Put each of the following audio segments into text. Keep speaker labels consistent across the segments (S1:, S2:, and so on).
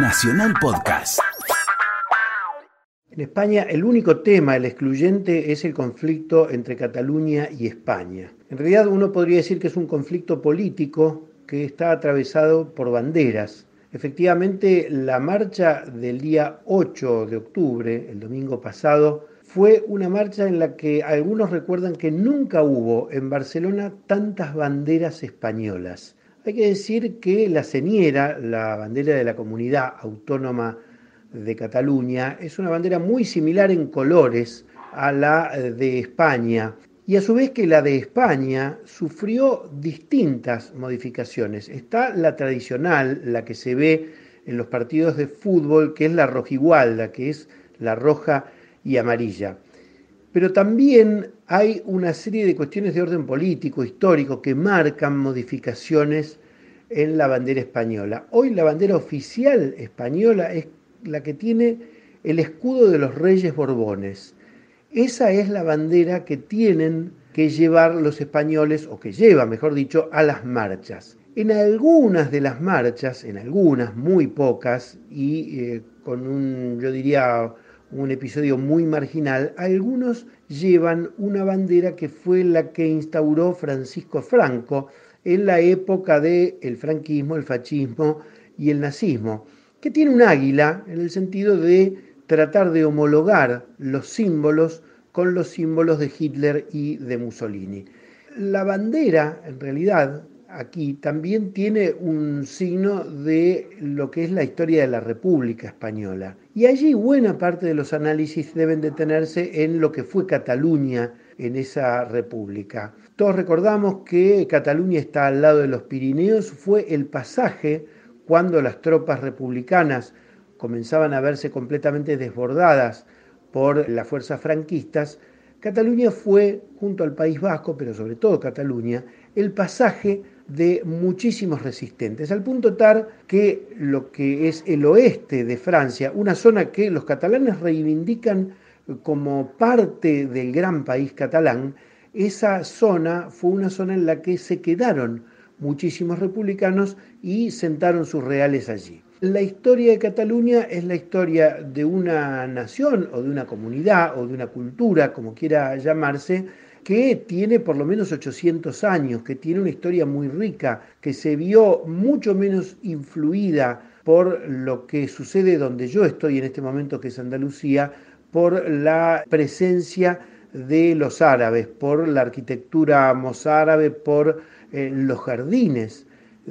S1: Nacional Podcast.
S2: En España el único tema, el excluyente, es el conflicto entre Cataluña y España. En realidad uno podría decir que es un conflicto político que está atravesado por banderas. Efectivamente, la marcha del día 8 de octubre, el domingo pasado, fue una marcha en la que algunos recuerdan que nunca hubo en Barcelona tantas banderas españolas. Hay que decir que la señera, la bandera de la comunidad autónoma de Cataluña, es una bandera muy similar en colores a la de España y a su vez que la de España sufrió distintas modificaciones. Está la tradicional, la que se ve en los partidos de fútbol, que es la rojigualda, que es la roja y amarilla. Pero también hay una serie de cuestiones de orden político, histórico, que marcan modificaciones en la bandera española. Hoy la bandera oficial española es la que tiene el escudo de los reyes borbones. Esa es la bandera que tienen que llevar los españoles, o que lleva, mejor dicho, a las marchas. En algunas de las marchas, en algunas, muy pocas, y eh, con un, yo diría, un episodio muy marginal, algunos llevan una bandera que fue la que instauró Francisco Franco en la época del el franquismo, el fascismo y el nazismo, que tiene un águila en el sentido de tratar de homologar los símbolos con los símbolos de Hitler y de Mussolini. La bandera, en realidad, aquí también tiene un signo de lo que es la historia de la República Española. Y allí buena parte de los análisis deben detenerse en lo que fue Cataluña en esa república. Todos recordamos que Cataluña está al lado de los Pirineos, fue el pasaje cuando las tropas republicanas comenzaban a verse completamente desbordadas por las fuerzas franquistas, Cataluña fue, junto al País Vasco, pero sobre todo Cataluña, el pasaje de muchísimos resistentes, al punto tal que lo que es el oeste de Francia, una zona que los catalanes reivindican como parte del gran país catalán, esa zona fue una zona en la que se quedaron muchísimos republicanos y sentaron sus reales allí. La historia de Cataluña es la historia de una nación o de una comunidad o de una cultura, como quiera llamarse, que tiene por lo menos 800 años, que tiene una historia muy rica, que se vio mucho menos influida por lo que sucede donde yo estoy en este momento, que es Andalucía, por la presencia de los árabes, por la arquitectura mozárabe, por eh, los jardines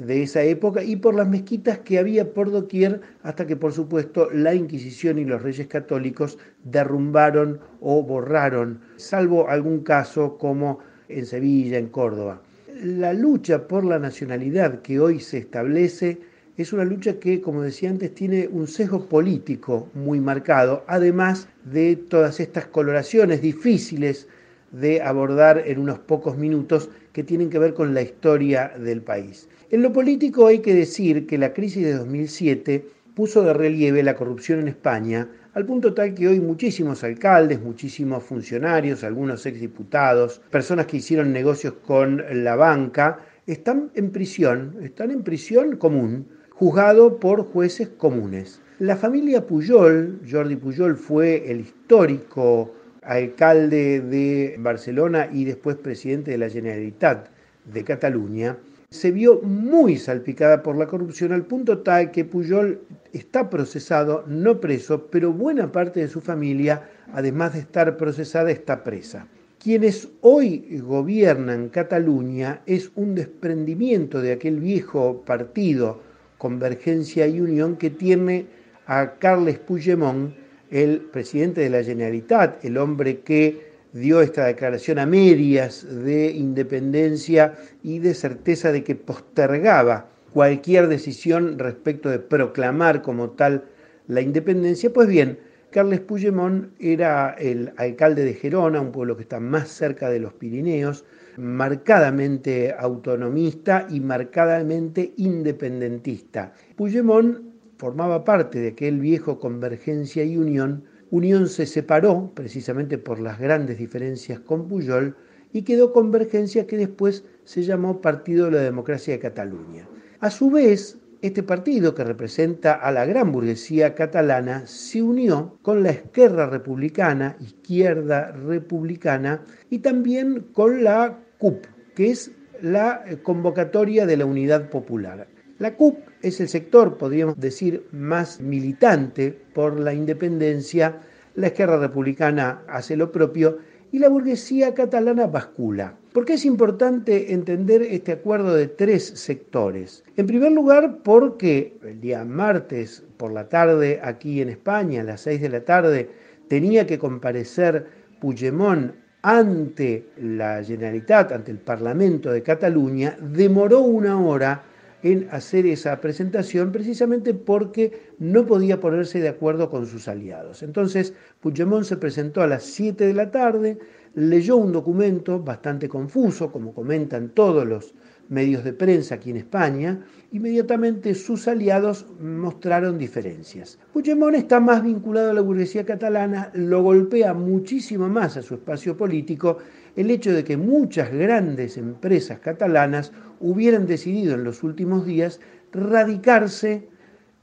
S2: de esa época y por las mezquitas que había por doquier hasta que por supuesto la Inquisición y los reyes católicos derrumbaron o borraron, salvo algún caso como en Sevilla, en Córdoba. La lucha por la nacionalidad que hoy se establece es una lucha que, como decía antes, tiene un sesgo político muy marcado, además de todas estas coloraciones difíciles de abordar en unos pocos minutos que tienen que ver con la historia del país. En lo político hay que decir que la crisis de 2007 puso de relieve la corrupción en España, al punto tal que hoy muchísimos alcaldes, muchísimos funcionarios, algunos exdiputados, personas que hicieron negocios con la banca, están en prisión, están en prisión común, juzgado por jueces comunes. La familia Pujol, Jordi Pujol fue el histórico alcalde de Barcelona y después presidente de la Generalitat de Cataluña, se vio muy salpicada por la corrupción al punto tal que Pujol está procesado, no preso, pero buena parte de su familia, además de estar procesada, está presa. Quienes hoy gobiernan Cataluña es un desprendimiento de aquel viejo partido Convergencia y Unión que tiene a Carles Puigdemont, el presidente de la Generalitat, el hombre que dio esta declaración a medias de independencia y de certeza de que postergaba cualquier decisión respecto de proclamar como tal la independencia, pues bien, Carles Puigdemont era el alcalde de Gerona, un pueblo que está más cerca de los Pirineos, marcadamente autonomista y marcadamente independentista. Puigdemont formaba parte de aquel viejo Convergencia y Unión Unión se separó precisamente por las grandes diferencias con Puyol y quedó Convergencia que después se llamó Partido de la Democracia de Cataluña. A su vez, este partido, que representa a la gran burguesía catalana, se unió con la Esquerra Republicana, Izquierda Republicana, y también con la CUP, que es la convocatoria de la Unidad Popular. La CUP es el sector, podríamos decir, más militante por la independencia, la Esquerra Republicana hace lo propio y la burguesía catalana bascula. ¿Por qué es importante entender este acuerdo de tres sectores? En primer lugar, porque el día martes por la tarde aquí en España, a las seis de la tarde, tenía que comparecer Puigdemont ante la Generalitat, ante el Parlamento de Cataluña, demoró una hora en hacer esa presentación precisamente porque no podía ponerse de acuerdo con sus aliados. Entonces, Puigdemont se presentó a las 7 de la tarde, leyó un documento bastante confuso, como comentan todos los medios de prensa aquí en España, inmediatamente sus aliados mostraron diferencias. Puigdemont está más vinculado a la burguesía catalana, lo golpea muchísimo más a su espacio político el hecho de que muchas grandes empresas catalanas hubieran decidido en los últimos días radicarse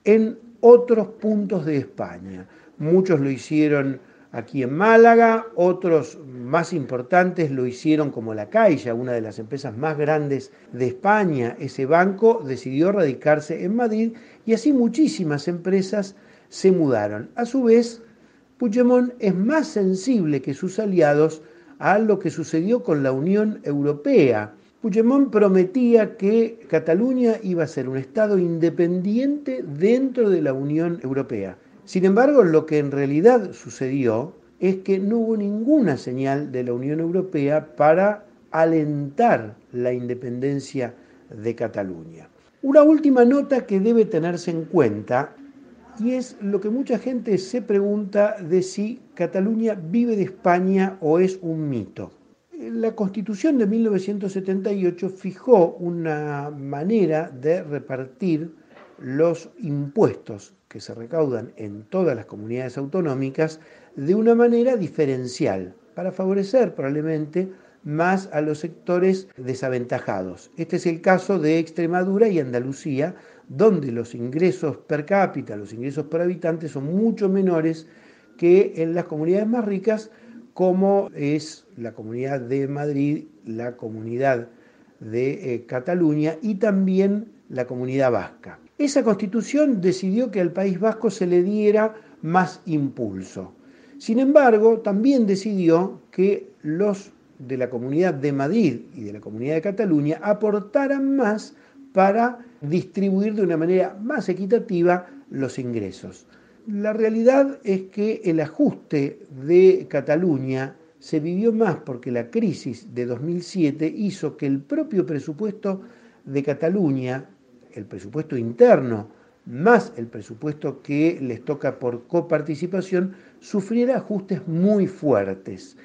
S2: en otros puntos de España. Muchos lo hicieron aquí en Málaga, otros más importantes lo hicieron como la Caixa, una de las empresas más grandes de España. Ese banco decidió radicarse en Madrid y así muchísimas empresas se mudaron. A su vez, Puigdemont es más sensible que sus aliados a lo que sucedió con la Unión Europea. Puigdemont prometía que Cataluña iba a ser un Estado independiente dentro de la Unión Europea. Sin embargo, lo que en realidad sucedió es que no hubo ninguna señal de la Unión Europea para alentar la independencia de Cataluña. Una última nota que debe tenerse en cuenta y es lo que mucha gente se pregunta de si Cataluña vive de España o es un mito. La Constitución de 1978 fijó una manera de repartir los impuestos que se recaudan en todas las comunidades autonómicas de una manera diferencial, para favorecer probablemente más a los sectores desaventajados. Este es el caso de Extremadura y Andalucía, donde los ingresos per cápita, los ingresos por habitante son mucho menores que en las comunidades más ricas, como es la comunidad de Madrid, la comunidad de eh, Cataluña y también la comunidad vasca. Esa constitución decidió que al País Vasco se le diera más impulso. Sin embargo, también decidió que los de la comunidad de Madrid y de la comunidad de Cataluña aportaran más para distribuir de una manera más equitativa los ingresos. La realidad es que el ajuste de Cataluña se vivió más porque la crisis de 2007 hizo que el propio presupuesto de Cataluña el presupuesto interno más el presupuesto que les toca por coparticipación, sufriera ajustes muy fuertes.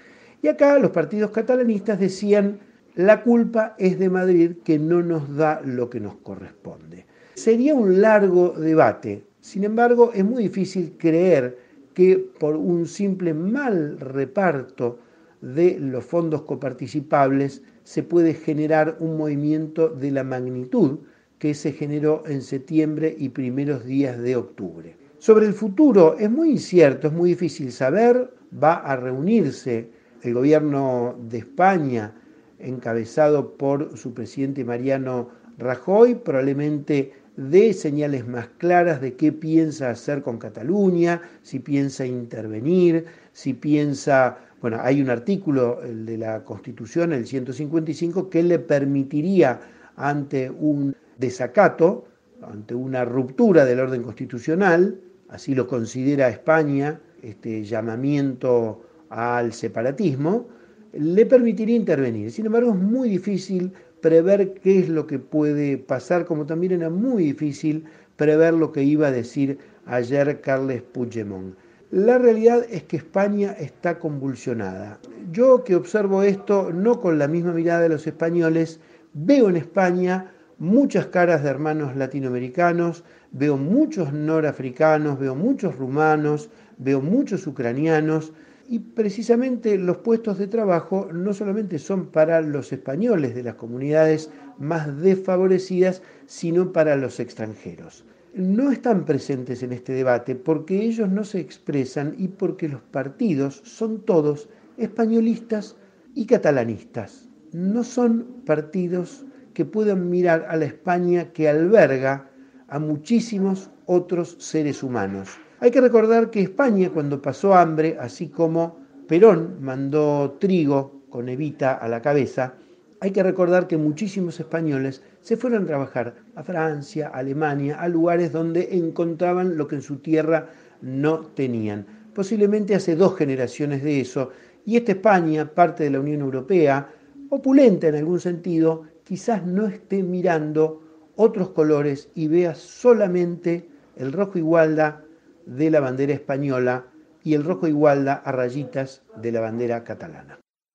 S2: Y acá los partidos catalanistas decían, la culpa es de Madrid que no nos da lo que nos corresponde. Sería un largo debate, sin embargo es muy difícil creer que por un simple mal reparto de los fondos coparticipables se puede generar un movimiento de la magnitud que se generó en septiembre y primeros días de octubre. Sobre el futuro es muy incierto, es muy difícil saber. Va a reunirse el gobierno de España, encabezado por su presidente Mariano Rajoy, probablemente dé señales más claras de qué piensa hacer con Cataluña, si piensa intervenir, si piensa, bueno, hay un artículo de la Constitución, el 155, que le permitiría ante un desacato, ante una ruptura del orden constitucional, así lo considera España, este llamamiento al separatismo, le permitiría intervenir. Sin embargo, es muy difícil prever qué es lo que puede pasar, como también era muy difícil prever lo que iba a decir ayer Carles Puigdemont. La realidad es que España está convulsionada. Yo que observo esto no con la misma mirada de los españoles, veo en España muchas caras de hermanos latinoamericanos, veo muchos norafricanos, veo muchos rumanos, veo muchos ucranianos Y precisamente los puestos de trabajo no solamente son para los españoles de las comunidades más desfavorecidas, sino para los extranjeros. No están presentes en este debate porque ellos no se expresan y porque los partidos son todos españolistas y catalanistas. No son partidos que puedan mirar a la España que alberga a muchísimos otros seres humanos. Hay que recordar que España cuando pasó hambre, así como Perón mandó trigo con Evita a la cabeza, hay que recordar que muchísimos españoles se fueron a trabajar a Francia, a Alemania, a lugares donde encontraban lo que en su tierra no tenían. Posiblemente hace dos generaciones de eso, y esta España, parte de la Unión Europea, opulenta en algún sentido, quizás no esté mirando otros colores y vea solamente el rojo igualda de la bandera española y el rojo igualda a rayitas de la bandera catalana.